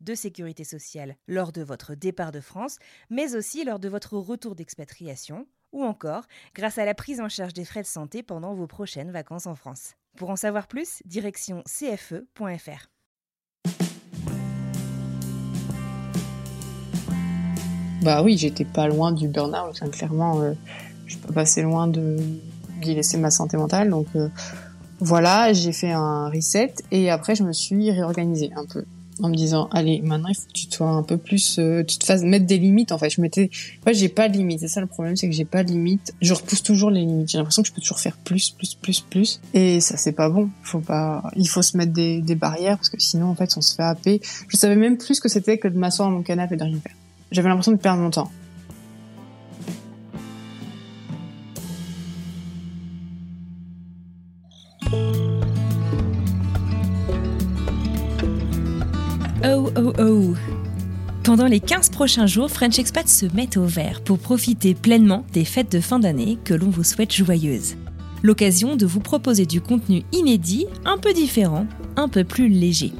de sécurité sociale lors de votre départ de France, mais aussi lors de votre retour d'expatriation, ou encore grâce à la prise en charge des frais de santé pendant vos prochaines vacances en France. Pour en savoir plus, direction cfe.fr. Bah oui, j'étais pas loin du burn-out. hein, Clairement, euh, je suis pas passé loin de d'y laisser ma santé mentale. Donc euh, voilà, j'ai fait un reset et après je me suis réorganisée un peu en me disant allez maintenant il faut que tu sois un peu plus euh, tu te fasses mettre des limites en fait. Je m'étais moi j'ai pas de limites. C'est ça le problème c'est que j'ai pas de limites. Je repousse toujours les limites. J'ai l'impression que je peux toujours faire plus plus plus plus. Et ça c'est pas bon. Faut pas il faut se mettre des, barrières parce que sinon en fait on se fait happer. Je savais même plus ce que c'était que de m'asseoir dans mon canapé et de rien faire. J'avais l'impression de perdre mon temps Oh oh oh Pendant les 15 prochains jours, French Expat se met au vert pour profiter pleinement des fêtes de fin d'année que l'on vous souhaite joyeuses. L'occasion de vous proposer du contenu inédit, un peu différent, un peu plus léger.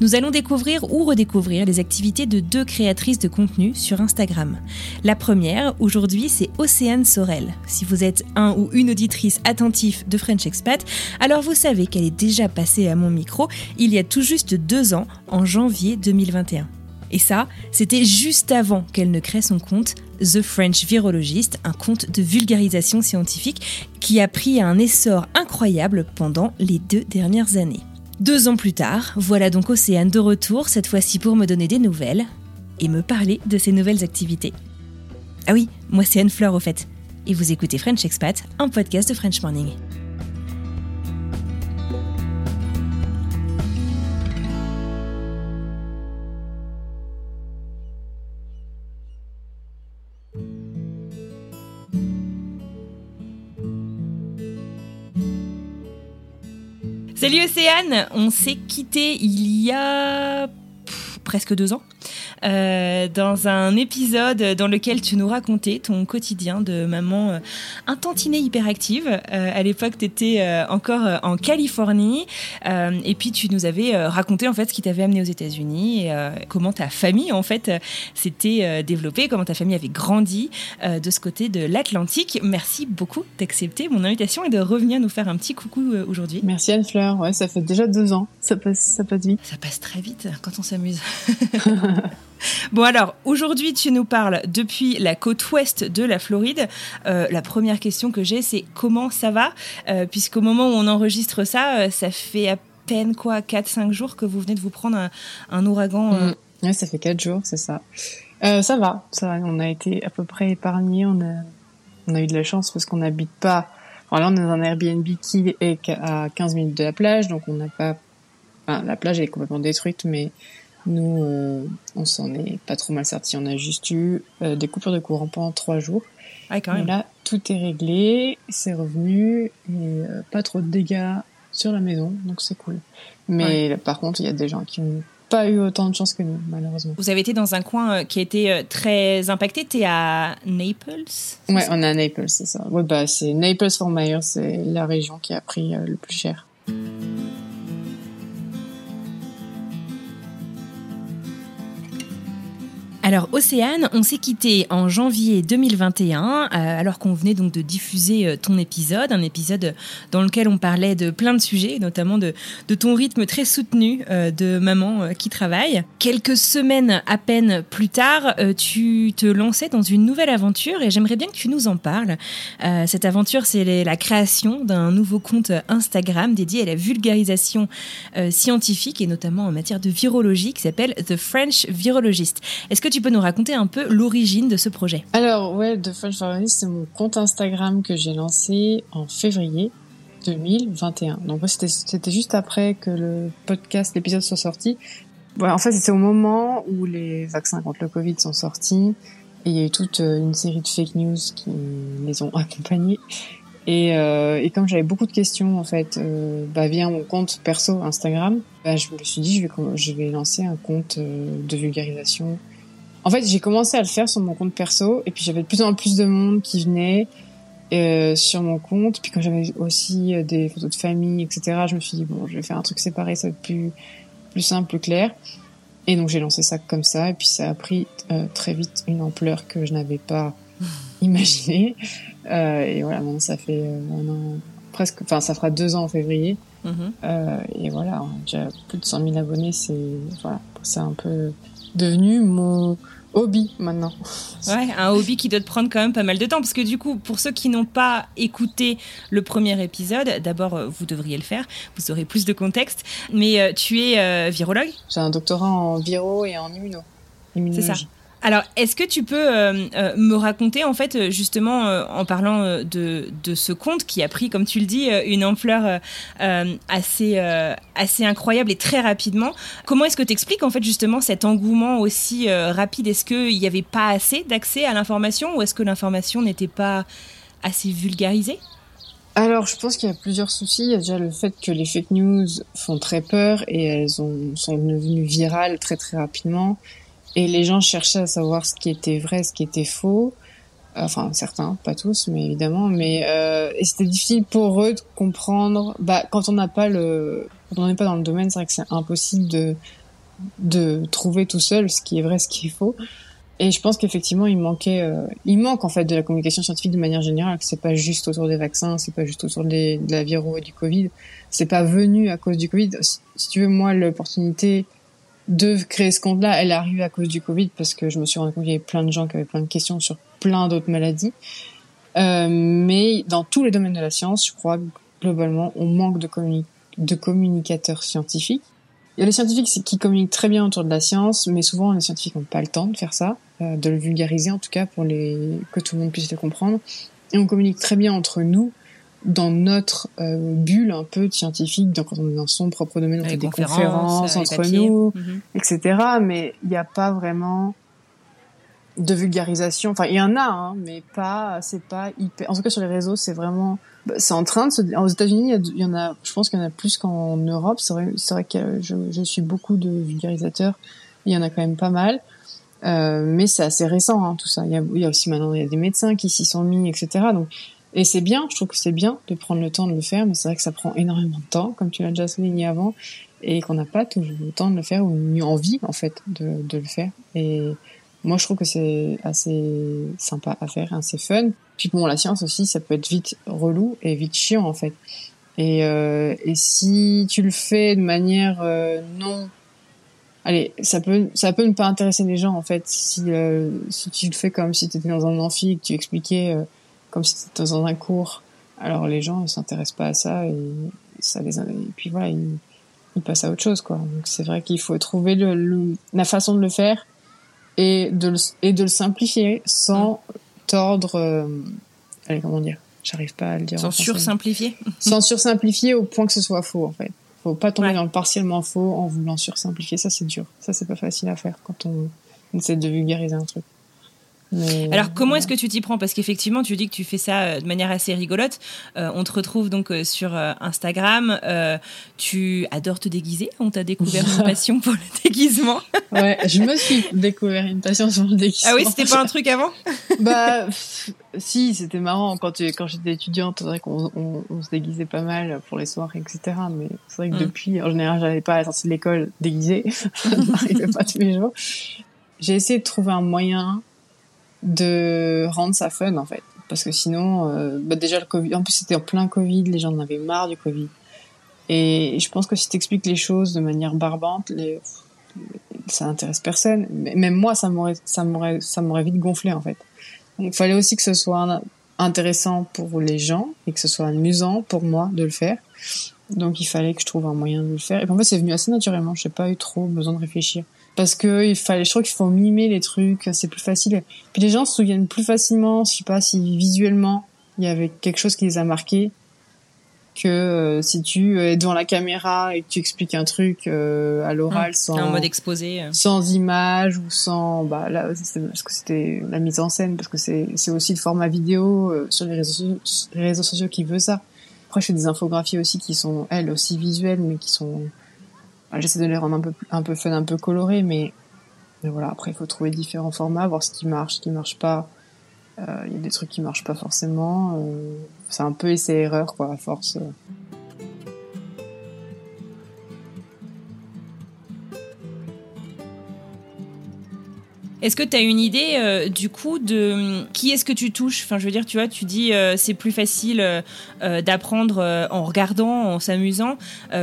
Nous allons découvrir ou redécouvrir les activités de deux créatrices de contenu sur Instagram. La première, aujourd'hui, c'est Océane Sorel. Si vous êtes un ou une auditrice attentif de French Expat, alors vous savez qu'elle est déjà passée à mon micro il y a tout juste deux ans, en janvier 2021. Et ça, c'était juste avant qu'elle ne crée son compte The French Virologist, un compte de vulgarisation scientifique qui a pris un essor incroyable pendant les deux dernières années. Deux ans plus tard, voilà donc Océane de retour, cette fois-ci pour me donner des nouvelles et me parler de ses nouvelles activités. Ah oui, moi c'est Anne Fleur au fait. Et vous écoutez French Expat, un podcast de French Morning. Salut Océane, on s'est quitté il y a presque deux ans euh, dans un épisode dans lequel tu nous racontais ton quotidien de maman euh, un tantinet hyperactive. Euh, à l'époque, tu étais euh, encore en Californie et puis tu nous avais raconté en fait ce qui t'avait amené aux États-Unis et comment ta famille en fait s'était développée, comment ta famille avait grandi de ce côté de l'Atlantique. Merci beaucoup d'accepter mon invitation et de revenir nous faire un petit coucou aujourd'hui. merci Anne Fleur ouais ça fait déjà deux ans ça passe ça passe vite Ça passe très vite quand on s'amuse. bon alors, aujourd'hui tu nous parles depuis la côte ouest de la Floride. Euh, la première question que j'ai c'est comment ça va? Euh, Puisqu'au moment où on enregistre ça, euh, ça fait à peine quoi 4-5 jours que vous venez de vous prendre un, ouragan. euh, Mm. Ouais, ça fait quatre jours, c'est ça. Ça va, ça va. On a été à peu près épargnés. On a, eu de la chance parce qu'on n'habite pas. Enfin, là, on est dans un Airbnb qui est à 15 minutes de la plage, donc on n'a pas. La plage est complètement détruite, mais nous, euh, on s'en est pas trop mal sortis. On a juste eu euh, des coupures de courant pendant trois jours. Ah, quand Mais même. là, tout est réglé, c'est revenu et euh, pas trop de dégâts sur la maison, donc c'est cool. Mais là, par contre, il y a des gens qui n'ont pas eu autant de chance que nous, malheureusement. Vous avez été dans un coin qui a été très impacté. T'es à Naples Ouais, on est à Naples, c'est ça. Ouais, bah, c'est Naples Fort Myers, c'est la région qui a pris le plus cher. Alors Océane, on s'est quitté en janvier 2021, euh, alors qu'on venait donc de diffuser euh, ton épisode, un épisode dans lequel on parlait de plein de sujets, notamment de, de ton rythme très soutenu euh, de maman qui travaille. Quelques semaines à peine plus tard, tu te lançais dans une nouvelle aventure et j'aimerais bien que tu nous en parles. cette aventure, c'est la création d'un nouveau compte Instagram dédié à la vulgarisation scientifique et notamment en matière de virologie qui s'appelle The French Virologist. Est-ce que tu peux nous raconter un peu l'origine de ce projet Alors, ouais, The French Violinist, c'est mon compte Instagram que j'ai lancé en février 2021. Donc, c'était juste après que le podcast, l'épisode soit sorti. Ouais, en fait, c'était au moment où les vaccins contre le Covid sont sortis. Et il y a eu toute euh, une série de fake news qui les ont accompagnés. Et, euh, et comme j'avais beaucoup de questions en fait euh, bah, via mon compte perso Instagram, bah, je me suis dit je vais je vais lancer un compte de vulgarisation en fait, j'ai commencé à le faire sur mon compte perso, et puis j'avais de plus en plus de monde qui venait euh, sur mon compte. Puis quand j'avais aussi euh, des photos de famille, etc., je me suis dit bon, je vais faire un truc séparé, ça va être plus plus simple, plus clair. Et donc j'ai lancé ça comme ça, et puis ça a pris euh, très vite une ampleur que je n'avais pas imaginée. Euh, et voilà, maintenant ça fait euh, un an, presque, enfin ça fera deux ans en février. Mm-hmm. et voilà, j'ai plus de 100 000 abonnés, c'est voilà, c'est un peu devenu mon hobby maintenant. Ouais, un hobby qui doit te prendre quand même pas mal de temps parce que du coup, pour ceux qui n'ont pas écouté le premier épisode, d'abord euh, vous devriez le faire, vous aurez plus de contexte. Mais euh, tu es euh, virologue? J'ai un doctorat en viro et en immuno. C'est ça. Alors, est-ce que tu peux euh, euh, me raconter, en fait, justement, euh, en parlant de, ce conte qui a pris, comme tu le dis, une ampleur assez, incroyable et très rapidement, comment est-ce que tu expliques, en fait, justement, cet engouement aussi rapide? Est-ce qu'il n'y avait pas assez d'accès à l'information ou est-ce que l'information n'était pas assez vulgarisée? Alors, je pense qu'il y a plusieurs soucis. Il y a déjà le fait que les fake news font très peur et elles ont, sont devenues virales très très rapidement. Et les gens cherchaient à savoir ce qui était vrai, ce qui était faux. Enfin, certains, pas tous, mais évidemment. Mais euh, et c'était difficile pour eux de comprendre. Bah, quand on n'a pas le, quand on n'est pas dans le domaine, c'est vrai que c'est impossible de de trouver tout seul ce qui est vrai, ce qui est faux. Et je pense qu'effectivement, il manquait, euh, il manque en fait de la communication scientifique de manière générale. Que c'est pas juste autour des vaccins, c'est pas juste autour de la viro et du Covid. C'est pas venu à cause du Covid. Si tu veux, moi, l'opportunité de créer ce compte-là, elle est arrivée à cause du Covid parce que je me suis rendu compte qu'il y avait plein de gens qui avaient plein de questions sur plein d'autres maladies. Euh, mais dans tous les domaines de la science, je crois globalement, on manque de, de communicateurs scientifiques. Il y a les scientifiques qui communiquent très bien autour de la science, mais souvent les scientifiques n'ont pas le temps de faire ça, euh, de le vulgariser en tout cas pour les que tout le monde puisse le comprendre. Et on communique très bien entre nous, dans notre euh, bulle un peu scientifique, donc quand on est dans son propre domaine, on fait des conférences, entre nous, mhm. etc. Mais il n'y a pas vraiment de vulgarisation. Enfin, il y en a, hein, mais pas, c'est pas hyper. En tout cas, sur les réseaux, c'est vraiment, bah, c'est en train de se. Aux États-Unis, il y en a. Je pense qu'il y en a plus qu'en Europe. C'est vrai, c'est vrai que je, je suis beaucoup de vulgarisateurs. Il y en a quand même pas mal. Euh, mais c'est assez récent, hein, tout ça. Il y, a, il y a aussi maintenant, il y a des médecins qui s'y sont mis, etc. Donc, et c'est bien, je trouve que c'est bien de prendre le temps de le faire, mais c'est vrai que ça prend énormément de temps, comme tu l'as déjà souligné avant, et qu'on n'a pas toujours le temps de le faire ou ni envie, en fait, de, de le faire. Et moi, je trouve que c'est assez sympa à faire, assez fun. Puis bon, la science aussi, ça peut être vite relou et vite chiant, en fait. Et, euh, et si tu le fais de manière euh, non allez, ça peut, ça peut ne pas intéresser les gens en fait. Si, euh, si tu le fais comme si tu étais dans un amphi et que tu expliquais euh, comme si c'était dans un cours. Alors les gens ne s'intéressent pas à ça et ça les et puis voilà ils, passent à autre chose quoi. Donc c'est vrai qu'il faut trouver le, la façon de le faire et de le, et de le simplifier sans tordre. Euh, allez comment dire? J'arrive pas à le dire. Sans sursimplifier. sans sursimplifier au point que ce soit faux en fait. Faut pas tomber dans le partiellement faux en voulant sursimplifier. Ça c'est dur. Ça c'est pas facile à faire quand on essaie de vulgariser un truc. Alors comment est-ce que tu t'y prends? Parce qu'effectivement, tu dis que tu fais ça euh, de manière assez rigolote. Euh, on te retrouve donc euh, sur Instagram. tu adores te déguiser? On t'a découvert une passion pour le déguisement? ouais, je me suis découvert une passion pour le déguisement. Ah oui, c'était pas un truc avant? Bah si, c'était marrant quand tu, quand j'étais étudiante. C'est vrai qu'on on, se déguisait pas mal pour les soirées, etc. Mais c'est vrai que mm. depuis, en général, j'avais pas à la sortie de l'école déguisée. ça n'arrivait pas tous les jours. j'ai essayé de trouver un moyen de rendre ça fun en fait, parce que sinon, euh, bah déjà le Covid, en plus c'était en plein Covid, les gens en avaient marre du Covid. Et je pense que si t'expliques les choses de manière barbante, les... ça intéresse personne. Même moi, ça m'aurait, ça m'aurait, ça m'aurait vite gonflé en fait. Il fallait aussi que ce soit intéressant pour les gens et que ce soit amusant pour moi de le faire. Donc il fallait que je trouve un moyen de le faire. Et en fait, c'est venu assez naturellement. J'ai pas eu trop besoin de réfléchir parce que il fallait, je crois qu'il faut mimer les trucs. C'est plus facile. Puis les gens se souviennent plus facilement. Je sais pas si visuellement il y avait quelque chose qui les a marqués que euh, si tu es devant la caméra et que tu expliques un truc euh, à l'oral mmh. sans en mode exposé euh. sans image ou sans bah là parce que c'était la mise en scène parce que c'est c'est aussi le format vidéo sur les réseaux, les réseaux sociaux qui veut ça après je fais des infographies aussi qui sont elles aussi visuelles mais qui sont j'essaie de les rendre un peu un peu fun un peu colorées mais mais voilà après il faut trouver différents formats voir ce qui marche ce qui marche pas il y a des trucs qui marchent pas forcément c'est un peu essai-erreur, quoi, à force. Est-ce que tu as une idée euh, du coup de qui est-ce que tu touches? Enfin, je veux dire, tu vois, tu dis euh, c'est plus facile euh, d'apprendre en regardant, en s'amusant,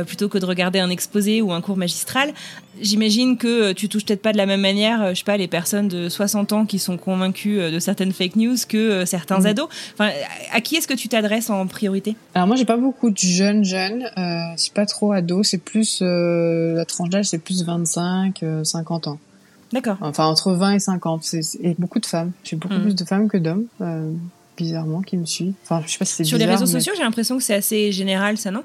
plutôt que de regarder un exposé ou un cours magistral. J'imagine que tu touches peut-être pas de la même manière, je sais pas, les personnes de 60 ans qui sont convaincues de certaines fake news que certains mm. ados. Enfin, à qui est-ce que tu t'adresses en priorité? Alors moi, j'ai pas beaucoup de jeunes jeunes. c'est pas trop ados. C'est plus la tranche d'âge, c'est plus 25, 50 ans. D'accord. Enfin, entre 20 et 50. C'est, et beaucoup de femmes. J'ai beaucoup hmm. plus de femmes que d'hommes, euh, bizarrement, qui me suivent. Enfin, je sais pas si c'est Sur les réseaux sociaux, j'ai l'impression que c'est assez général, ça, non?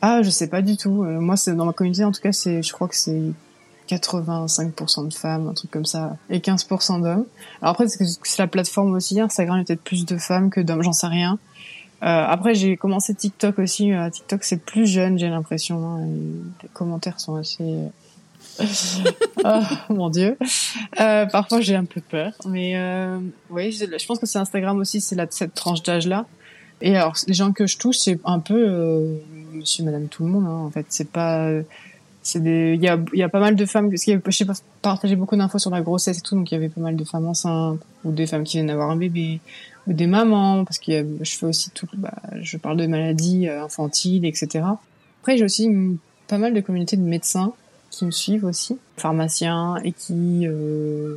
Ah, je sais pas du tout. Euh, moi, c'est dans ma communauté, en tout cas, c'est, je crois que c'est 85% de femmes, un truc comme ça, et 15% d'hommes. Alors après, c'est, c'est la plateforme aussi. Instagram, il y a peut-être plus de femmes que d'hommes, j'en sais rien. Euh, après, j'ai commencé TikTok aussi. Euh, TikTok, c'est plus jeune, j'ai l'impression. Hein, les commentaires sont assez oh, mon dieu. Euh, parfois j'ai un peu peur, mais euh, oui, je, pense que c'est Instagram aussi, c'est cette tranche d'âge là. Et alors les gens que je touche, c'est un peu euh, Monsieur, Madame, tout le monde. Hein, en fait, c'est pas, c'est des, il y a, y a pas mal de femmes. Parce que j'ai partagé beaucoup d'infos sur la grossesse et tout, donc il y avait pas mal de femmes enceintes ou des femmes qui viennent d'avoir un bébé ou des mamans, parce que je fais aussi tout, bah, je parle de maladies euh, infantiles, etc. Après, j'ai aussi pas mal de communautés de médecins qui me suivent aussi, pharmaciens, et qui, euh,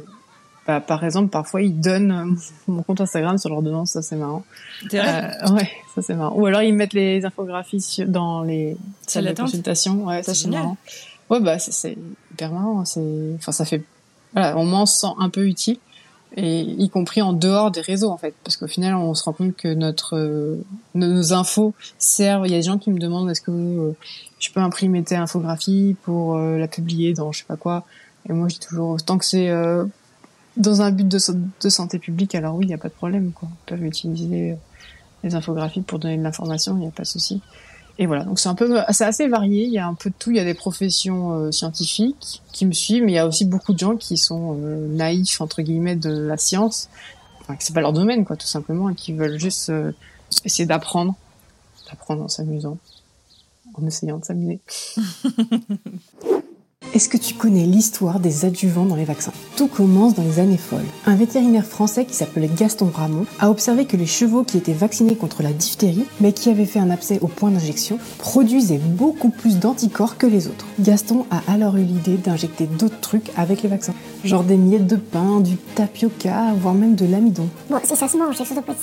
bah, par exemple, parfois ils donnent mon compte Instagram sur l'ordonnance, ça c'est marrant. Vrai euh, Ouais, ça c'est marrant. Ou alors ils mettent les infographies dans les salles de consultation. Ouais, ça c'est marrant. Ouais, bah c'est hyper marrant. C'est, enfin, ça fait, voilà, on m'en sent un peu utile et y compris en dehors des réseaux en fait. Parce qu'au final on se rend compte que notre euh, nos infos servent. Il y a des gens qui me demandent est-ce que euh, je peux imprimer tes infographies pour euh, la publier dans je sais pas quoi. Et moi je dis toujours tant que c'est dans un but de, de, santé publique alors oui il n'y a pas de problème quoi. On peut utiliser les infographies pour donner de l'information il n'y a pas de souci et voilà, donc c'est un peu, c'est assez varié. Il y a un peu de tout. Il y a des professions euh, scientifiques qui me suivent, mais il y a aussi beaucoup de gens qui sont euh, naïfs entre guillemets de la science, enfin, que c'est pas leur domaine, quoi, tout simplement, et qui veulent juste euh, essayer d'apprendre, d'apprendre en s'amusant, en essayant de s'amuser. Est-ce que tu connais l'histoire des adjuvants dans les vaccins? Tout commence dans les années folles. Un vétérinaire français qui s'appelait Gaston Ramon a observé que les chevaux qui étaient vaccinés contre la diphtérie, mais qui avaient fait un abcès au point d'injection, produisaient beaucoup plus d'anticorps que les autres. Gaston a alors eu l'idée d'injecter d'autres trucs avec les vaccins. Genre des miettes de pain, du tapioca, voire même de l'amidon. Bon, si ça se mange, doit pas être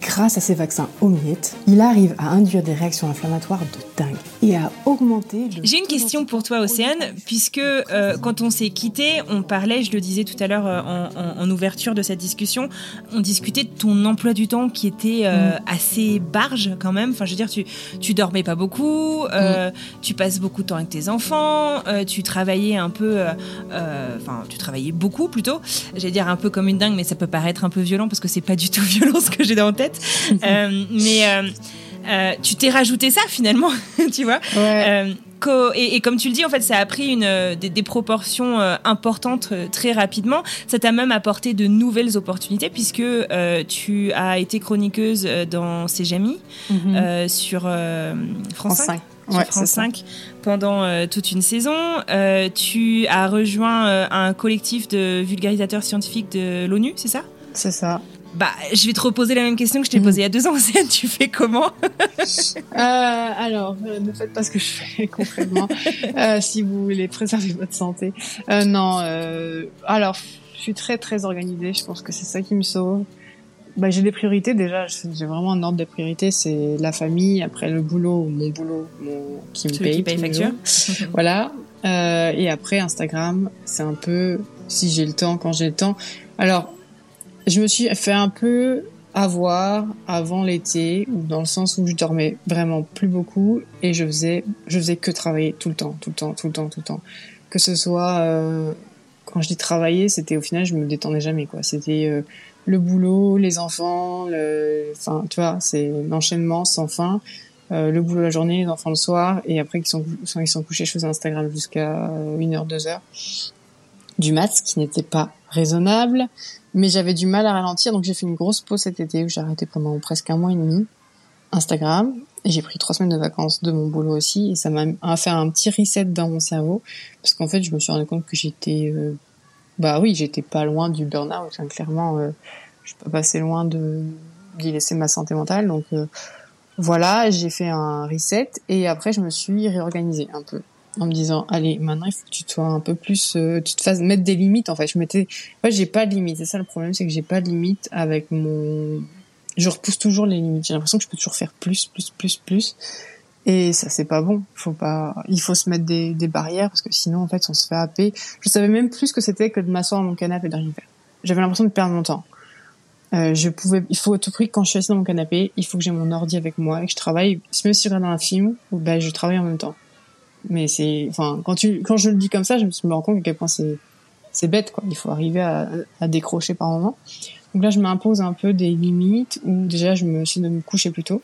grâce à ces vaccins aux miettes, il arrive à induire des réactions inflammatoires de dingue et à augmenter le... J'ai une question pour toi, Océane, puisque euh, quand on s'est quitté, on parlait, je le disais tout à l'heure euh, en, ouverture de cette discussion, on discutait de ton emploi du temps qui était euh, mm. assez barge quand même. Enfin, je veux dire, tu, tu dormais pas beaucoup, mm. tu passes beaucoup de temps avec tes enfants, tu travaillais un peu, enfin, tu travaillais beaucoup plutôt. J'allais dire un peu comme une dingue, mais ça peut paraître un peu violent parce que c'est pas du tout violent ce que j'ai dans la tête. Euh, mais euh, euh, tu t'es rajouté ça finalement, tu vois. Et, comme tu le dis, en fait, ça a pris une, des, proportions importantes très rapidement. Ça t'a même apporté de nouvelles opportunités puisque tu as été chroniqueuse dans C'est Jamie sur France, 5. sur France 5 pendant toute une saison. tu as rejoint un collectif de vulgarisateurs scientifiques de l'ONU, c'est ça? C'est ça. Bah, je vais te reposer la même question que je t'ai posée il y a deux ans. tu fais comment? Alors, ne faites pas ce que je fais concrètement si vous voulez préserver votre santé. non, alors, je suis très très organisée. Je pense que c'est ça qui me sauve bah, j'ai des priorités déjà. J'ai vraiment un ordre de priorité. C'est la famille, après le boulot, mon boulot, mon qui me paye, qui paye facture. voilà. Euh, et après Instagram, c'est un peu si j'ai le temps, quand j'ai le temps. Alors, je me suis fait un peu avoir avant l'été, dans le sens où je dormais vraiment plus beaucoup et je faisais, je faisais que travailler tout le temps, tout le temps, tout le temps, tout le temps. Que ce soit euh, quand je dis travailler, c'était au final, je me détendais jamais quoi. C'était euh, le boulot, les enfants, le, enfin, tu vois, c'est l'enchaînement sans fin. Euh, le boulot la journée, les enfants le soir, et après ils sont, ils sont couchés, je faisais Instagram jusqu'à 1h, 2h du mat, ce qui n'était pas raisonnable, mais j'avais du mal à ralentir, donc j'ai fait une grosse pause cet été où j'ai arrêté pendant presque un mois et demi Instagram, et j'ai pris trois semaines de vacances de mon boulot aussi, et ça m'a fait un petit reset dans mon cerveau, parce qu'en fait je me suis rendu compte que j'étais euh, bah oui, j'étais pas loin du burn-out. clairement, euh, je suis pas passé loin de d'y laisser ma santé mentale. Donc euh, voilà, j'ai fait un reset et après je me suis réorganisée un peu en me disant allez maintenant il faut que tu sois un peu plus euh, tu te fasses mettre des limites en fait je mettais ouais j'ai pas de limites c'est ça le problème c'est que j'ai pas de limites avec mon je repousse toujours les limites j'ai l'impression que je peux toujours faire plus plus plus plus et ça, c'est pas bon. Faut pas, il faut se mettre des, des, barrières parce que sinon, en fait, on se fait happer. Je savais même plus ce que c'était que de m'asseoir dans mon canapé et de rien faire. J'avais l'impression de perdre mon temps. Euh, je pouvais, il faut à tout prix quand je suis assis dans mon canapé, il faut que j'ai mon ordi avec moi et que je travaille. Même si je regarde un film, ben je travaille en même temps. Mais c'est, enfin, quand tu, quand je le dis comme ça, je me rends compte à quel point c'est, c'est bête quoi. Il faut arriver à, à décrocher par moment. Donc là, je m'impose un peu des limites où déjà je me suis de me coucher plus tôt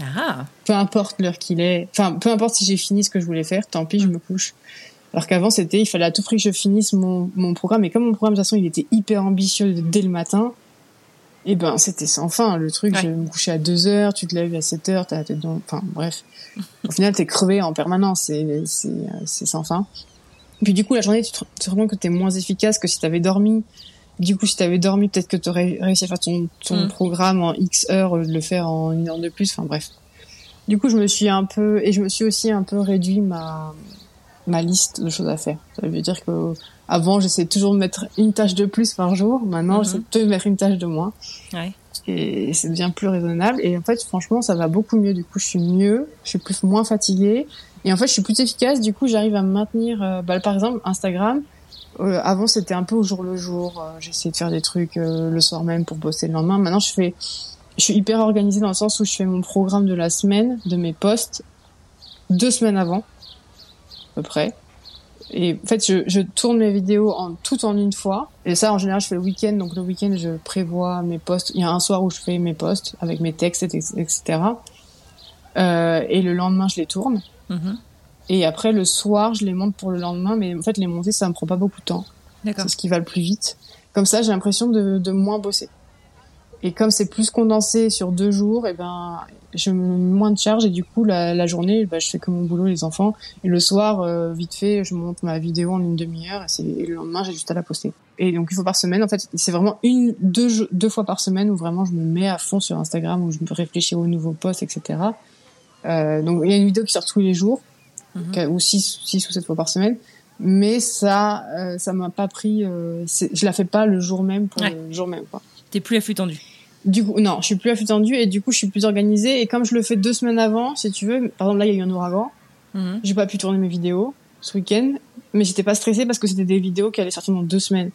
ah. Peu importe l'heure qu'il est. Enfin, peu importe si j'ai fini ce que je voulais faire, tant pis, je me couche. Alors qu'avant, c'était, il fallait à tout prix que je finisse mon, mon programme. Et comme mon programme, de toute façon, il était hyper ambitieux dès le matin, et eh ben, c'était sans fin. Le truc, je me couchais à 2 heures, tu te lèves à 7 heures, t'as la tête dans, enfin, bref. Au final, t'es crevé en permanence, c'est, c'est, c'est sans fin. Et puis, du coup, la journée, tu te, tu te rends compte que t'es moins efficace que si t'avais dormi du coup, si t'avais dormi, peut-être que t'aurais réussi à faire ton, ton mm. programme en X heures, de le faire en une heure de plus. Enfin bref. Du coup, je me suis un peu et je me suis aussi un peu réduit ma ma liste de choses à faire. Ça veut dire que avant, j'essayais toujours de mettre une tâche de plus par jour. Maintenant, mm-hmm. j'essaie de mettre une tâche de moins. Ouais. Et c'est devient plus raisonnable. Et en fait, franchement, ça va beaucoup mieux. Du coup, je suis mieux, je suis plus moins fatiguée. Et en fait, je suis plus efficace. Du coup, j'arrive à maintenir. Euh, bah, par exemple, Instagram euh, avant, c'était un peu au jour le jour. Euh, J'essayais de faire des trucs euh, le soir même pour bosser le lendemain. Maintenant, je fais, je suis hyper organisée dans le sens où je fais mon programme de la semaine, de mes posts, deux semaines avant, à peu près. Et en fait, je, je tourne mes vidéos en tout en une fois. Et ça, en général, je fais le week-end. Donc le week-end, je prévois mes posts. Il y a un soir où je fais mes posts avec mes textes, etc. Euh, et le lendemain, je les tourne. Mm-hmm. Et après, le soir, je les monte pour le lendemain, mais en fait, les monter, ça me prend pas beaucoup de temps. C'est ce qui va le plus vite. Comme ça, j'ai l'impression de, de moins bosser. Et comme c'est plus condensé sur deux jours, et eh ben, je me moins de charge et du coup, la, la journée, bah, je fais que mon boulot, les enfants. Et le soir, euh, vite fait, je monte ma vidéo en une demi-heure et, et le lendemain, j'ai juste à la poster. Et donc, il faut par semaine. En fait, c'est vraiment une, deux, deux fois par semaine où vraiment je me mets à fond sur Instagram, où je me réfléchis aux nouveaux posts, etc. Euh, donc, il y a une vidéo qui sort tous les jours. Mhm. ou 6 six ou 7 fois par semaine. Mais ça, euh, ça m'a pas pris. Euh, je la fais pas le jour même pour le jour même. Quoi. T'es plus à flux tendu. Du coup, non, je suis plus à flux tendu et du coup, je suis plus organisée. Et comme je le fais deux semaines avant, si tu veux, par exemple là, il y a eu un ouragan. Mhm. J'ai pas pu tourner mes vidéos ce week-end, mais j'étais pas stressée parce que c'était des vidéos qui allaient sortir dans deux semaines.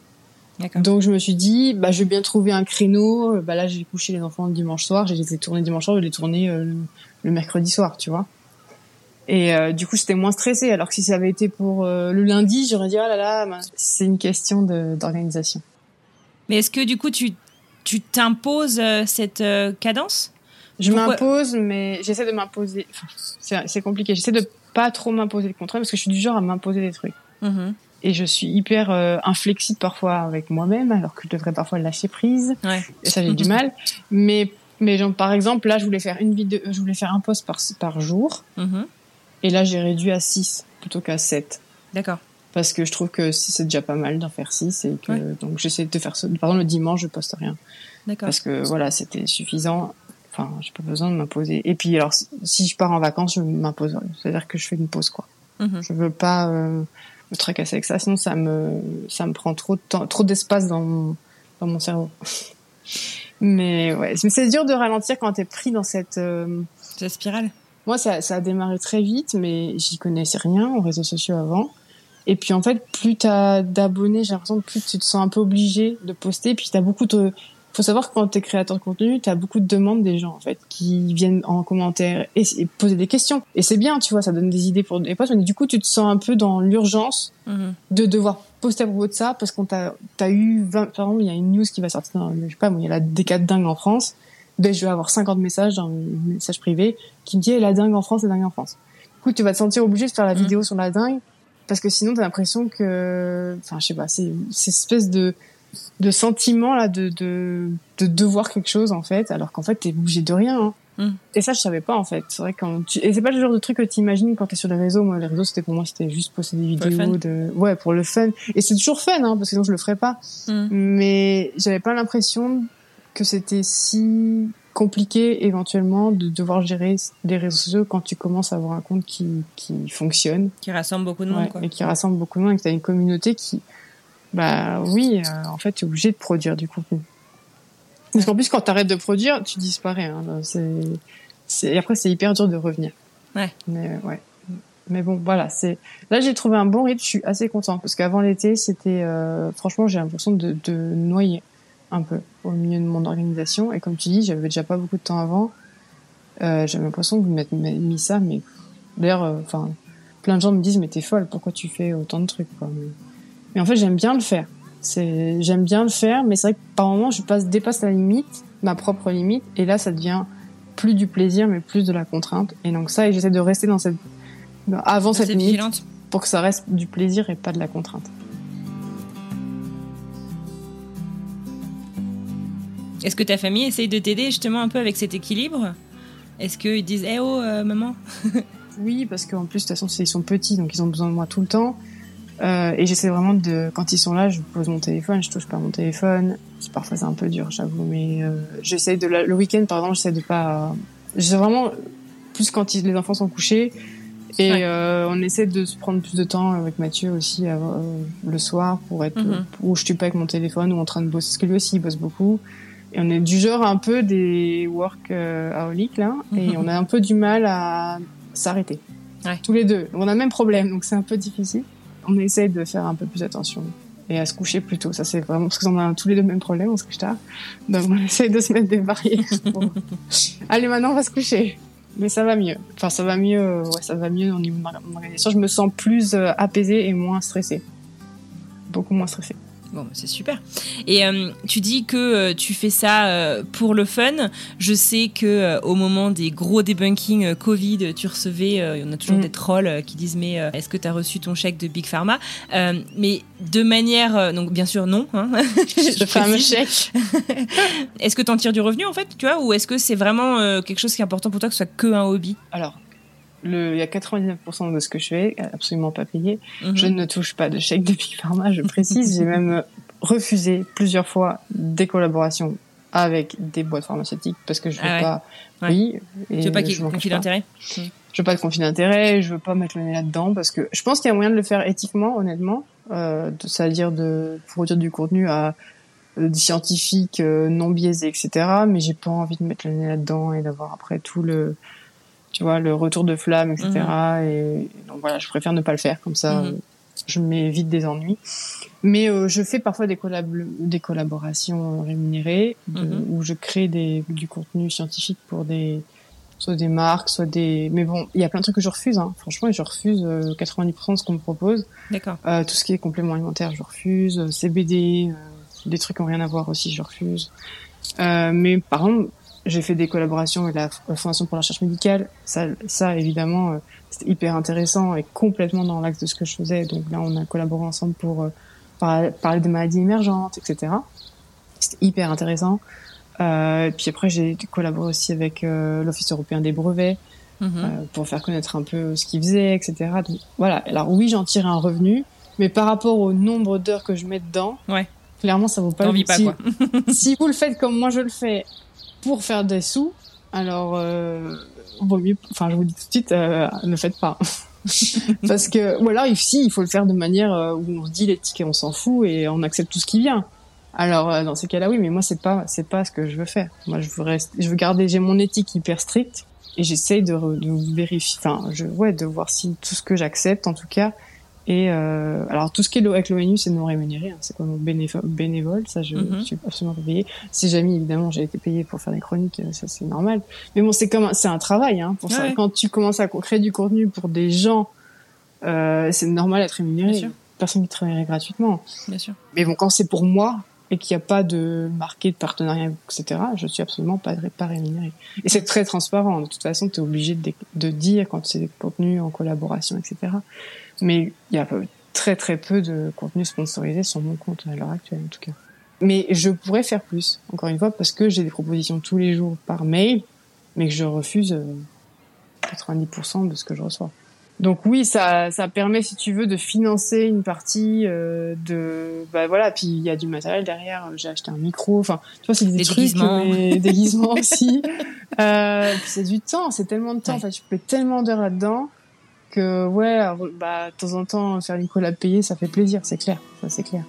Donc je me suis dit, bah je vais bien trouver un créneau. Bah là, j'ai couché les enfants le dimanche soir. J'ai les tourner dimanche soir, je les tourner euh, le mercredi soir, tu vois. Et euh, du coup, j'étais moins stressée. Alors que si ça avait été pour euh, le lundi, j'aurais dit oh là là, c'est une question d'organisation. Mais est-ce que du coup, tu tu t'imposes euh, cette cadence? Je m'impose, mais j'essaie de m'imposer. Enfin, c'est compliqué. J'essaie de pas trop m'imposer le contraire parce que je suis du genre à m'imposer des trucs. Mm-hmm. Et je suis hyper inflexible parfois avec moi-même, alors que je devrais parfois lâcher prise. Ouais. Et ça, j'ai du mal. Mais mais genre, par exemple, là, je voulais faire une vidéo, je voulais faire un post par par jour. Mm-hmm. Et là, j'ai réduit à 6 plutôt qu'à 7. D'accord. Parce que je trouve que c'est déjà pas mal d'en faire 6 et que donc j'essaie de faire ça. Par exemple, le dimanche, je poste rien. D'accord. Parce que voilà, c'était suffisant. Enfin, j'ai pas besoin de m'imposer. Et puis alors, si je pars en vacances, je m'impose. C'est-à-dire que je fais une pause, quoi. Mhm. Je veux pas euh, me tracasser avec ça, sinon ça me ça me prend trop de temps, trop d'espace dans mon, dans mon cerveau. Mais ouais, mais c'est dur de ralentir quand t'es pris dans cette. euh, C'est la spirale. Moi, ça, ça a démarré très vite, mais j'y connaissais rien aux réseaux sociaux avant. Et puis en fait, plus t'as d'abonnés, j'ai l'impression que plus tu te sens un peu obligé de poster. Puis t'as beaucoup de, faut savoir que quand t'es créateur de contenu, t'as beaucoup de demandes des gens en fait qui viennent en commentaire et, et poser des questions. Et c'est bien, tu vois, ça donne des idées pour des posts. Mais du coup, tu te sens un peu dans l'urgence Mhm. de devoir poster à propos de ça parce qu'on t'a t'as eu 20, par exemple il y a une news qui va sortir dans, je sais pas il y a la décade dingue en France ben je vais avoir 50 messages dans mes messages privés qui me disent Eh, la dingue en France la dingue en France du coup tu vas te sentir obligé de faire la Mhm. vidéo sur la dingue parce que sinon t'as l'impression que enfin je sais pas c'est cette espèce de de sentiment là de, de de devoir quelque chose en fait alors qu'en fait t'es obligé de rien hein. Mm. Et ça, je savais pas en fait. C'est vrai quand tu... et c'est pas le genre de truc que tu imagines quand t'es sur les réseaux. Moi, les réseaux, c'était pour moi, c'était juste poster des vidéos de, ouais, pour le fun. Et c'est toujours fun, hein, parce que sinon je le ferais pas. Mhm. Mais j'avais pas l'impression que c'était si compliqué éventuellement de devoir gérer des réseaux sociaux quand tu commences à avoir un compte qui qui fonctionne Qui rassemble beaucoup de monde, ouais, quoi. et qui rassemble beaucoup de monde et que t'as une communauté qui, bah oui, euh, en fait, tu es obligé de produire du contenu. Parce qu'en plus, quand t'arrêtes de produire, tu disparais. Hein, c'est, et après, c'est hyper dur de revenir. Ouais. Mais euh, ouais. Mais bon, voilà, c'est. Là, j'ai trouvé un bon rythme. Je suis assez content parce qu'avant l'été, c'était, euh, franchement, j'ai l'impression de, de noyer un peu au milieu de mon organisation. Et comme tu dis, j'avais déjà pas beaucoup de temps avant. Euh, j'avais l'impression de m'être mis ça, mais d'ailleurs, euh, enfin, plein de gens me disent mais t'es folle, pourquoi tu fais autant de trucs quoi. Mais, mais en fait, j'aime bien le faire. C'est, j'aime bien le faire, mais c'est vrai que par moments, je passe, dépasse la limite, ma propre limite, et là, ça devient plus du plaisir, mais plus de la contrainte. Et donc ça, et j'essaie de rester dans cette, avant cette limite, vigilante. pour que ça reste du plaisir et pas de la contrainte. Est-ce que ta famille essaye de t'aider justement un peu avec cet équilibre? Est-ce qu'ils disent Eh oh, euh, maman? Oui, parce qu'en plus, de toute façon, ils sont petits, donc ils ont besoin de moi tout le temps. Euh, et j'essaie vraiment de, quand ils sont là, je pose mon téléphone, je touche pas mon téléphone. C'est- Parfois, c'est un peu dur, j'avoue, mais euh, j'essaie de, la- le week-end, par exemple, j'essaie de pas, j'essaie vraiment, plus quand ils- les enfants sont couchés. Et Ouais. on essaie de se prendre plus de temps avec Mathieu aussi le soir pour être Mhm. où je suis pas avec mon téléphone ou en train de bosser parce que lui aussi il bosse beaucoup et on est du genre un peu des work euh, aholics, là et on a un peu du mal à s'arrêter Ouais. tous les deux on a le même problème donc c'est un peu difficile on essaie de faire un peu plus attention et à se coucher plus tôt ça c'est vraiment parce qu'on a tous les deux le même problème on se couche tard donc on essaie de se mettre des barrières pour... allez maintenant on va se coucher mais ça va mieux. Enfin, ça va mieux. euh, Ouais, ça va mieux au niveau de mon organisation. Je me sens plus euh, apaisée et moins stressée. Beaucoup moins stressée. Bon, bah, c'est super. Et euh, tu dis que euh, tu fais ça euh, pour le fun. Je sais que au moment des gros debunkings Covid, tu recevais, il y en a toujours Mm. des trolls qui disent mais est-ce que tu as reçu ton chèque de Big Pharma? Mais de manière, donc bien sûr non. Hein, Je précise. chèque. Est-ce que tu en tires du revenu en fait, tu vois, ou est-ce que c'est vraiment quelque chose qui est important pour toi que ce soit que un hobby? Alors, le, il y a 99% de ce que je fais, absolument pas payé. Mhm. Je ne touche pas de chèque de Big Pharma, je précise. J'ai même refusé plusieurs fois des collaborations avec des boîtes pharmaceutiques parce que je veux Ah ouais. pas. Ouais. Oui. et Tu veux pas qu'il pas. d'intérêt? Je veux pas de conflit d'intérêt, je veux pas mettre le nez là-dedans parce que je pense qu'il y a moyen de le faire éthiquement, honnêtement, euh, de- c'est-à-dire de produire du contenu à euh, scientifique, euh, non biaisé, etc. Mais j'ai pas envie de mettre le nez là-dedans et d'avoir après tout le, tu vois, le retour de flamme, etc. Et donc voilà, je préfère ne pas le faire comme ça. Mhm. euh, Je m'évite des ennuis. Mais euh, je fais parfois des, collab des collaborations rémunérées de- Mhm. où je crée des, du contenu scientifique pour des soit des marques, soit des. Mais bon, il y a plein de trucs que je refuse. Hein. Franchement, je refuse euh, 90% de ce qu'on me propose. D'accord. Euh, tout ce qui est complément alimentaire, je refuse. Euh, CBD, euh, des trucs qui n'ont rien à voir aussi, je refuse. Euh, mais par exemple, j'ai fait des collaborations avec la, Fondation pour la recherche médicale. Ça, ça évidemment, euh, c'était hyper intéressant et complètement dans l'axe de ce que je faisais. Donc là, on a collaboré ensemble pour euh, par- parler des maladies émergentes, etc. C'était hyper intéressant. Euh, puis après, j'ai collaboré aussi avec euh, l'Office européen des brevets Mhm. euh, pour faire connaître un peu ce qu'ils faisaient, etc. Donc, voilà. Alors oui, j'en tire un revenu, mais par rapport au nombre d'heures que je mets dedans, Ouais. clairement, ça vaut pas T'en le pas, si, quoi. si vous le faites comme moi je le fais pour faire des sous, alors euh, vaut mieux. Enfin, je vous dis tout de suite, euh, ne faites pas. Parce que, alors, si, il faut le faire de manière euh, où on dit les tickets, on s'en fout et on accepte tout ce qui vient. Alors, euh, dans ces cas-là, oui, mais moi, c'est pas, c'est pas ce que je veux faire. Moi, je veux rester, je veux garder, j'ai mon éthique hyper stricte et j'essaye de, de vérifier, enfin, je, ouais, de voir si tout ce que j'accepte, en tout cas, et euh, alors tout ce qui est avec l'ONU, c'est non rémunéré, hein, c'est comme bénévo- bénévole, ça je Mhm. suis absolument pas payée. Si jamais évidemment j'ai été payée pour faire des chroniques, euh, ça c'est normal. Mais bon, c'est comme c'est un travail, hein, pour ça. Quand tu commences à créer du contenu pour des gens, euh, c'est normal d'être rémunéré. Bien sûr. Personne qui travaillerait gratuitement. Bien sûr. Mais bon, quand c'est pour moi et qu'il n'y a pas de marqué de partenariat, etc., je suis absolument pas, pas rémunérée. Et c'est très transparent. De toute façon, tu es obligé de, de dire quand c'est des contenus en collaboration, etc. Mais il y a très très peu de contenus sponsorisés sur mon compte à l'heure actuelle, en tout cas. Mais je pourrais faire plus, encore une fois, parce que j'ai des propositions tous les jours par mail, mais que je refuse euh, 90% de ce que je reçois. Donc oui, ça, ça permet, si tu veux, de financer une partie euh, de, bah voilà. Puis il y a du matériel derrière. J'ai acheté un micro. Enfin, tu vois, c'est des, Des trucs, déguisements. mais déguisements aussi. Euh, c'est du temps, c'est tellement de temps. Ouais. Enfin, tu peux tellement d'heures là-dedans que ouais, alors, bah de temps en temps faire une collab payée, ça fait plaisir, c'est clair. Ça c'est clair.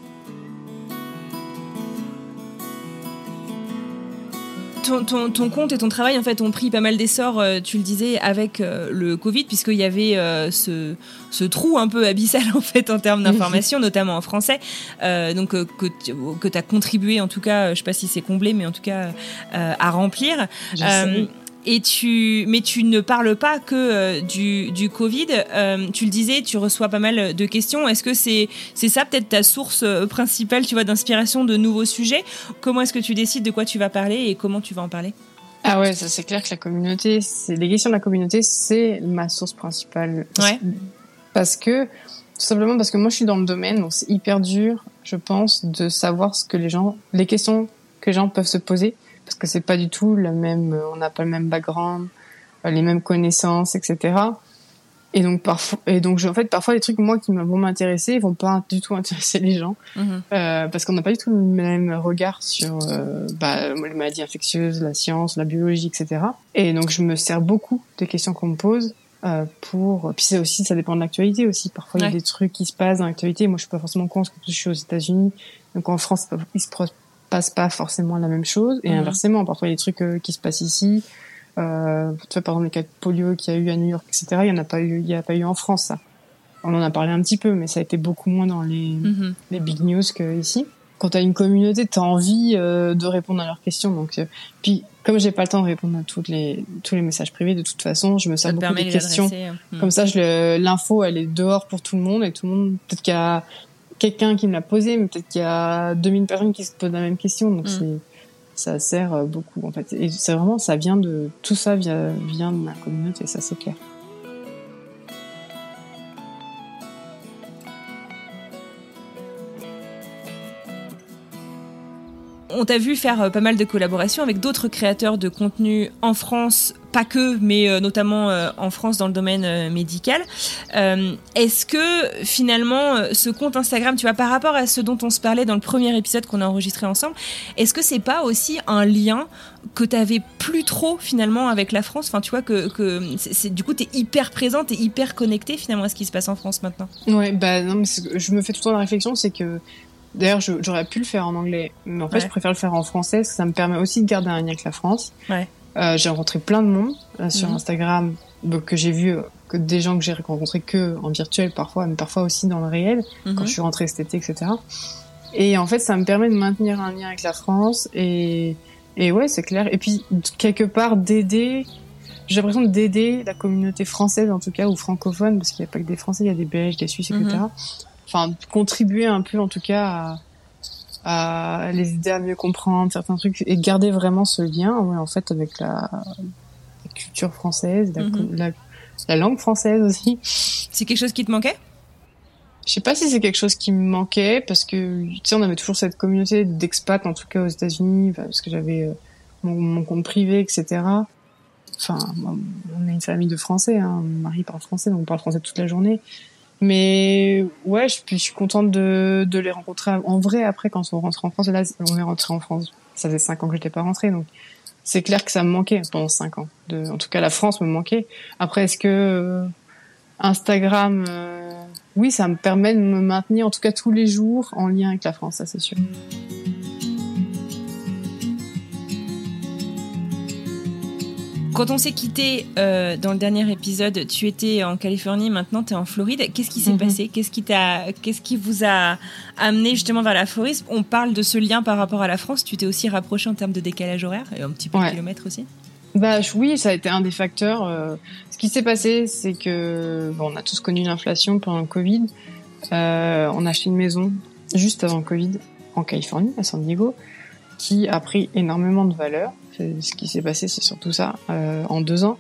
Ton, ton, ton compte et ton travail en fait ont pris pas mal d'essor, euh, tu le disais, avec euh, le Covid, puisqu'il y avait euh, ce, ce trou un peu abyssal en fait en termes d'information, notamment en français, euh, donc euh, que tu as contribué en tout cas, je sais pas si c'est comblé, mais en tout cas euh, à remplir. Euh, et tu, mais tu ne parles pas que euh, du, du Covid. Euh, tu le disais, tu reçois pas mal de questions. Est-ce que c'est c'est ça peut-être ta source euh, principale, tu vois, d'inspiration de nouveaux sujets? Comment est-ce que tu décides de quoi tu vas parler et comment tu vas en parler? Ah ouais, ça c'est clair que la communauté, c'est les questions de la communauté, c'est ma source principale. Ouais. Parce que tout simplement parce que moi je suis dans le domaine, donc c'est hyper dur, je pense, de savoir ce que les gens, les questions que les gens peuvent se poser, parce que c'est pas du tout le même, on n'a pas le même background, euh, les mêmes connaissances, etc. Et donc parfois, et donc je, en fait parfois les trucs moi qui vont m'intéresser vont pas du tout intéresser les gens. Mhm. Euh, parce qu'on n'a pas du tout le même regard sur euh, bah, les maladies infectieuses, la science, la biologie, etc. Et donc je me sers beaucoup des questions qu'on me pose euh, pour. Puis c'est aussi, ça dépend de l'actualité aussi. Parfois il y a des trucs qui se passent dans l'actualité. Moi je suis pas forcément con parce que je suis aux États-Unis, donc en France il se passe pas forcément la même chose. Et Mhm. inversement, parfois il y a des trucs euh, qui se passent ici. Euh, tu vois, par exemple les cas de polio qu'il y a eu à New York, etc. Il y en a pas eu, il y a pas eu en France ça. On en a parlé un petit peu, mais ça a été beaucoup moins dans les Mhm. les big news que ici. Quand tu as une communauté, tu as envie euh, de répondre à leurs questions. Donc, euh, puis comme j'ai pas le temps de répondre à toutes les tous les messages privés, de toute façon, je me sers beaucoup des questions. adresser. Mhm. Comme ça, je le- l'info, elle est dehors pour tout le monde et tout le monde. Peut-être qu'il y a quelqu'un qui me l'a posé, mais peut-être qu'il y a 2000 personnes qui se posent la même question. Donc Mm. ça sert euh, beaucoup en fait. Et c'est vraiment ça vient de tout ça vient vient de ma communauté, ça c'est clair. On t'a vu faire euh, pas mal de collaborations avec d'autres créateurs de contenu en France, pas que, mais euh, notamment euh, en France dans le domaine médical. Est-ce que finalement ce compte Instagram, tu vois, par rapport à ce dont on se parlait dans le premier épisode qu'on a enregistré ensemble, est-ce que c'est pas aussi un lien que t'avais plus trop finalement avec la France? Enfin, tu vois que, c'est- du coup t'es hyper présente et hyper connectée finalement à ce qui se passe en France maintenant. Ouais, bah non, mais je me fais tout le temps la réflexion, c'est que d'ailleurs j'aurais pu le faire en anglais, mais en fait Ouais. je préfère le faire en français, parce que ça me permet aussi de garder un lien avec la France. Ouais. Euh, j'ai rencontré plein de monde euh, sur Mhm. Instagram, donc, que j'ai vu, que des gens que j'ai rencontrés que en virtuel parfois, mais parfois aussi dans le réel, Mhm. quand je suis rentrée cet été, etc. Et en fait, ça me permet de maintenir un lien avec la France, et, et ouais, c'est clair. Et puis, quelque part, d'aider, j'ai l'impression d'aider la communauté française, en tout cas, ou francophone, parce qu'il n'y a pas que des Français, il y a des Belges, des Suisses, etc. Mhm. Enfin, contribuer un peu, en tout cas, à, à les aider à mieux comprendre certains trucs, et garder vraiment ce lien, ouais, en fait, avec la, la culture française, la, Mhm. la, la langue française aussi. C'est quelque chose qui te manquait? Je sais pas si c'est quelque chose qui me manquait parce que tu sais on avait toujours cette communauté d'expats en tout cas aux États-Unis enfin, parce que j'avais euh, mon, mon compte privé etc. enfin, on est une famille de Français. Hein. Mon mari parle français, donc on parle français toute la journée. Mais ouais, je, suis contente de, de les rencontrer en vrai après quand on rentre en France. Là, on est rentré en France. Ça faisait cinq ans que j'étais pas rentrée, donc c'est clair que ça me manquait pendant cinq ans. En tout cas, la France me manquait. Après, est-ce que euh, Instagram, euh, oui, ça me permet de me maintenir en tout cas tous les jours en lien avec la France, ça c'est sûr. Quand on s'est quitté euh, dans le dernier épisode, tu étais en Californie, maintenant tu es en Floride. Qu'est-ce qui s'est Mhm. passé? Qu'est-ce qui t'a qu'est-ce qui vous a amené justement vers la Floride? On parle de ce lien par rapport à la France, tu t'es aussi rapproché en termes de décalage horaire et un petit peu de Ouais. kilomètres aussi. Bah oui, ça a été un des facteurs. euh, ce qui s'est passé, c'est que bon, on a tous connu l'inflation pendant le Covid. Euh, on a acheté une maison juste avant le Covid en Californie, à San Diego, qui a pris énormément de valeur. Ce qui s'est passé, c'est surtout ça euh, en deux ans.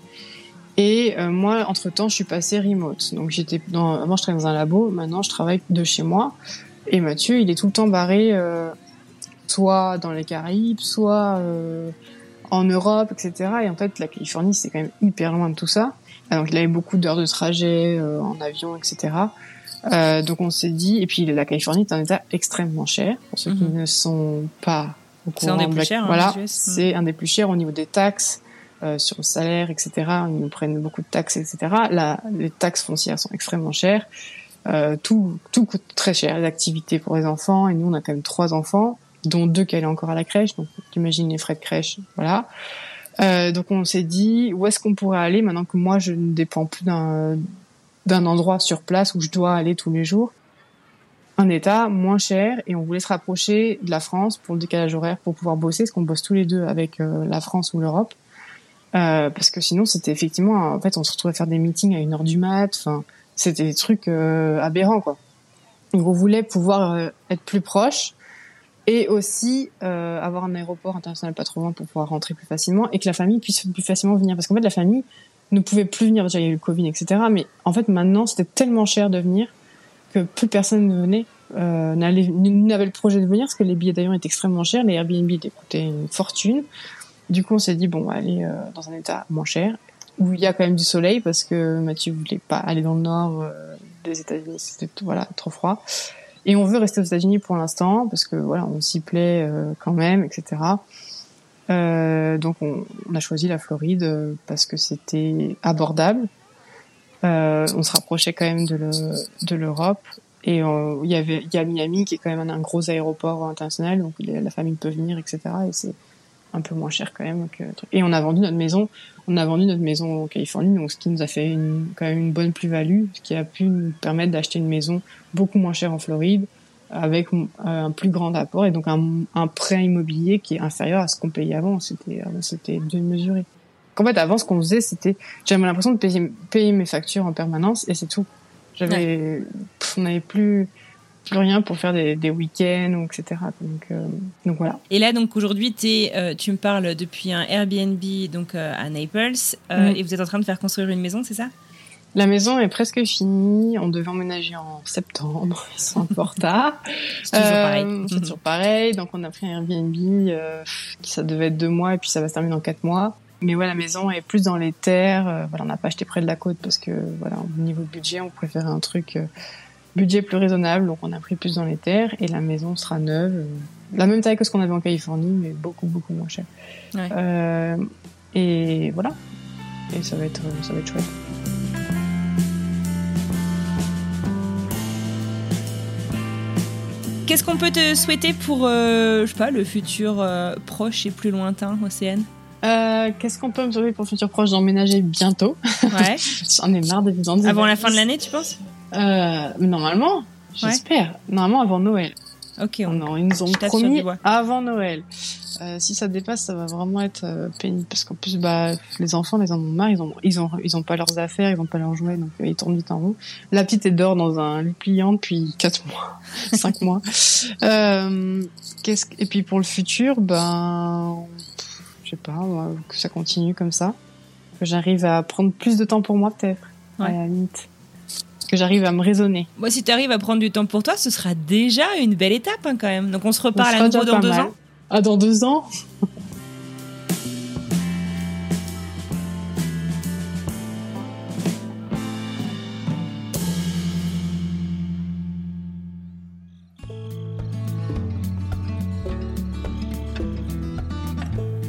Et euh, moi, entre temps, je suis passée remote. Donc j'étais dans, avant je travaillais dans un labo, maintenant je travaille de chez moi. Et Mathieu, il est tout le temps barré, euh, soit dans les Caraïbes, soit euh, en Europe, etc. Et en fait, la Californie, c'est quand même hyper loin de tout ça. Donc, il avait beaucoup d'heures de trajet euh, en avion, etc. Euh, donc, on s'est dit, et puis la Californie est un État extrêmement cher pour ceux qui Mhm. ne sont pas C'est un des plus la- chers, hein, Voilà, c'est un des plus chers au niveau des taxes. euh, sur le salaire, etc. Ils nous prennent beaucoup de taxes, etc. Là, les taxes foncières sont extrêmement chères. Euh, tout, tout coûte très cher. Les activités pour les enfants, et nous, on a quand même trois enfants, dont deux qui allaient encore à la crèche. Donc, t'imagines les frais de crèche, voilà. Euh, donc, on s'est dit, où est-ce qu'on pourrait aller maintenant que moi, je ne dépends plus d'un d'un endroit sur place où je dois aller tous les jours? Un état moins cher et on voulait se rapprocher de la France pour le décalage horaire pour pouvoir bosser parce qu'on bosse tous les deux avec euh, la France ou l'Europe. Euh, parce que sinon c'était effectivement en fait on se retrouvait à faire des meetings à une heure du mat enfin c'était des trucs euh, aberrants quoi. Donc on voulait pouvoir euh, être plus proche et aussi euh, avoir un aéroport international pas trop loin pour pouvoir rentrer plus facilement et que la famille puisse plus facilement venir. Parce qu'en fait la famille ne pouvait plus venir. Déjà il y a eu le Covid etc mais en fait maintenant c'était tellement cher de venir que plus personne ne venait euh, n'avait le projet de venir parce que les billets d'avion étaient extrêmement chers les Airbnb coûtaient une fortune. Du coup on s'est dit bon aller euh, dans un état moins cher où il y a quand même du soleil parce que Mathieu voulait pas aller dans le nord euh, des États-Unis c'était voilà trop froid. Et on veut rester aux États-Unis pour l'instant parce que voilà on s'y plaît quand même etc donc on, a choisi la Floride parce que c'était abordable euh, on se rapprochait quand même de le- de l'Europe. Et euh, il y avait il y a Miami qui est quand même un, gros aéroport international. Donc la famille peut venir etc et c'est un peu moins cher quand même que et on a vendu notre maison. On a vendu notre maison en Californie. Donc ce qui nous a fait une, quand même une bonne plus-value. Ce qui a pu nous permettre d'acheter une maison beaucoup moins chère en Floride avec euh, un plus grand apport et donc un, un prêt immobilier qui est inférieur à ce qu'on payait avant. C'était avant, c'était démesuré qu'en fait avant ce qu'on faisait c'était j'avais l'impression de payer, payer mes factures en permanence et c'est tout j'avais on n'avait plus plus rien pour faire des, des week-ends ou etc donc euh, donc voilà Et là, donc aujourd'hui, euh, tu me parles depuis un Airbnb donc euh, à Naples euh, Mhm. et vous êtes en train de faire construire une maison, c'est ça? La maison est presque finie. On devait emménager en septembre. Ils sont en retard. C'est toujours Euh, pareil. C'est toujours pareil. Donc on a pris un Airbnb euh, qui ça devait être deux mois et puis ça va se terminer en quatre mois. Mais ouais, la maison est plus dans les terres. Euh, voilà, on n'a pas acheté près de la côte parce que voilà, au niveau budget, on préférait un truc euh, budget plus raisonnable. Donc on a pris plus dans les terres et la maison sera neuve, euh, la même taille que ce qu'on avait en Californie, mais beaucoup beaucoup moins cher. Ouais. Euh, et voilà. Et ça va être ça va être chouette. Qu'est-ce qu'on peut te souhaiter pour, euh, je sais pas, le futur euh, proche et plus lointain, Océane? Euh, Qu'est-ce qu'on peut me sauver pour futur proche d'emménager bientôt Ouais. J'en ai marre des vivants. Avant la fin de l'année, tu penses? Euh, Normalement, j'espère. Normalement avant Noël. Ok, on... Non, ils nous ont promis avant Noël. Euh, si ça dépasse, ça va vraiment être euh, pénible parce qu'en plus, bah, les enfants, les en ont marre. Ils ont, ils ont, ils ont pas leurs affaires, ils ont pas leurs jouets, donc euh, ils tournent vite en rond. La petite elle dort dans un lit pliant depuis quatre mois, cinq mois. Euh, qu'est-ce que- et puis pour le futur, ben, je sais pas, moi, que ça continue comme ça, que j'arrive à prendre plus de temps pour moi peut-être, Ouais. à la limite, que j'arrive à me raisonner. Moi, si tu arrives à prendre du temps pour toi, ce sera déjà une belle étape hein, quand même. Donc on se reparle Ça à nouveau dans deux mal. ans. Ah, dans deux ans?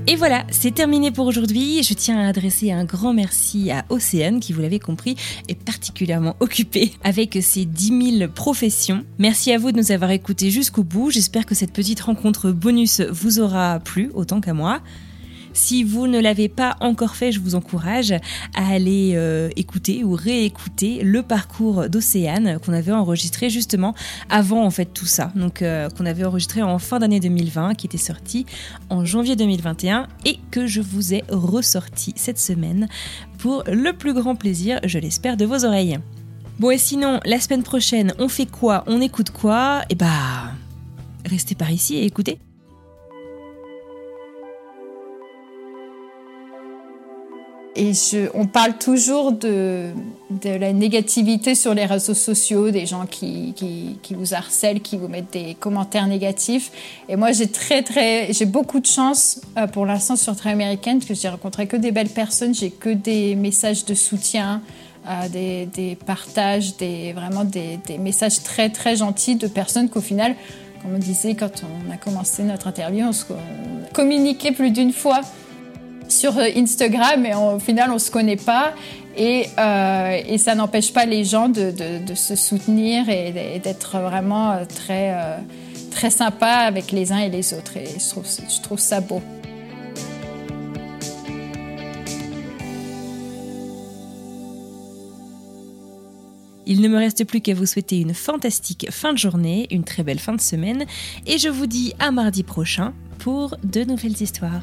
Et voilà, c'est terminé pour aujourd'hui. Je tiens à adresser un grand merci à Océane, qui, vous l'avez compris, est particulièrement occupée avec ses 10 000 professions. Merci à vous de nous avoir écoutés jusqu'au bout. J'espère que cette petite rencontre bonus vous aura plu autant qu'à moi. Si vous ne l'avez pas encore fait, je vous encourage à aller euh, écouter ou réécouter le parcours d'Océane qu'on avait enregistré justement avant en fait tout ça. Donc euh, qu'on avait enregistré en fin d'année 2020, qui était sorti en janvier 2021 et que je vous ai ressorti cette semaine pour le plus grand plaisir, je l'espère, de vos oreilles. Bon et sinon, la semaine prochaine, on fait quoi? On écoute quoi? Eh bah, restez par ici et écoutez. Et on parle toujours de, la négativité sur les réseaux sociaux, des gens qui, vous harcèlent, qui vous mettent des commentaires négatifs. Et moi, j'ai très, très, j'ai beaucoup de chance euh, pour l'instant sur Très Américaine, parce que j'ai rencontré que des belles personnes, j'ai que des messages de soutien, euh, des, partages, des, vraiment des, des, messages très, très gentils de personnes qu'au final, comme on disait quand on a commencé notre interview, on se communiquait plus d'une fois sur Instagram et au final on se connaît pas et, euh, et ça n'empêche pas les gens de, de, de se soutenir et d'être vraiment euh, très, euh, très sympa avec les uns et les autres et je trouve, je trouve ça beau. Il ne me reste plus qu'à vous souhaiter une fantastique fin de journée, une très belle fin de semaine, et je vous dis à mardi prochain pour de nouvelles histoires.